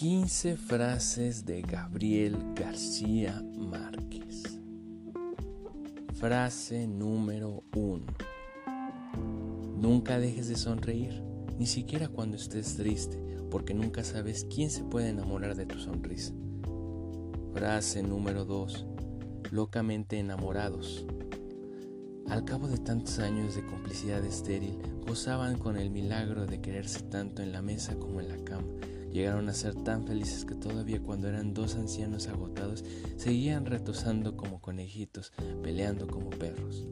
15 frases de Gabriel García Márquez. Frase número 1. Nunca dejes de sonreír, ni siquiera cuando estés triste, porque nunca sabes quién se puede enamorar de tu sonrisa. Frase número 2. Locamente enamorados. Al cabo de tantos años de complicidad estéril, gozaban con el milagro de quererse tanto en la mesa como en la cama. Llegaron a ser tan felices que todavía cuando eran dos ancianos agotados, seguían retosando como conejitos, peleando como perros.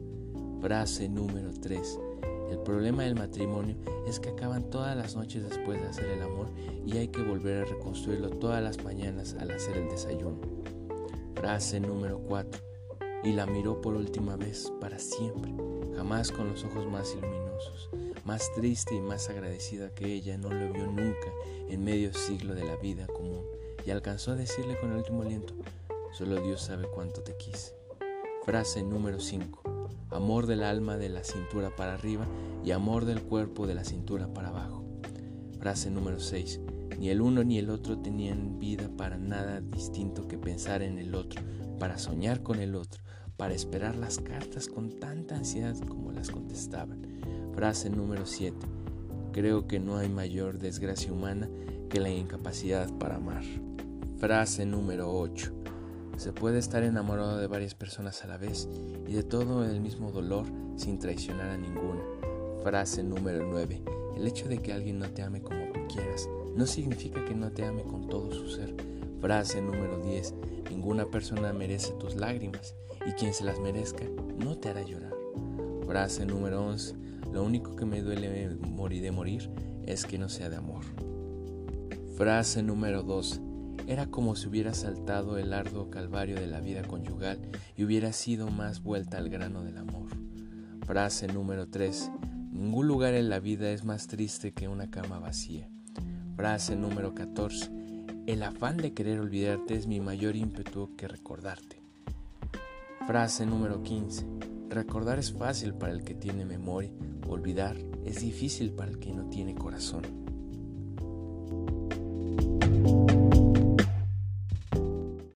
Frase número 3. El problema del matrimonio es que acaban todas las noches después de hacer el amor y hay que volver a reconstruirlo todas las mañanas al hacer el desayuno. Frase número 4 y la miró por última vez para siempre, jamás con los ojos más iluminosos, más triste y más agradecida que ella no lo vio nunca en medio siglo de la vida común, y alcanzó a decirle con el último aliento, solo Dios sabe cuánto te quise. Frase número 5. Amor del alma de la cintura para arriba y amor del cuerpo de la cintura para abajo. Frase número 6. Ni el uno ni el otro tenían vida para nada distinto que pensar en el otro, para soñar con el otro, para esperar las cartas con tanta ansiedad como las contestaban. Frase número 7. Creo que no hay mayor desgracia humana que la incapacidad para amar. Frase número 8. Se puede estar enamorado de varias personas a la vez y de todo el mismo dolor sin traicionar a ninguna. Frase número 9. El hecho de que alguien no te ame como tú quieras no significa que no te ame con todo su ser. Frase número 10. Ninguna persona merece tus lágrimas y quien se las merezca no te hará llorar. Frase número 11. Lo único que me duele morir de morir es que no sea de amor. Frase número 12. Era como si hubiera saltado el arduo calvario de la vida conyugal y hubiera sido más vuelta al grano del amor. Frase número 3. Ningún lugar en la vida es más triste que una cama vacía. Frase número 14. El afán de querer olvidarte es mi mayor ímpetu que recordarte. Frase número 15. Recordar es fácil para el que tiene memoria, olvidar es difícil para el que no tiene corazón.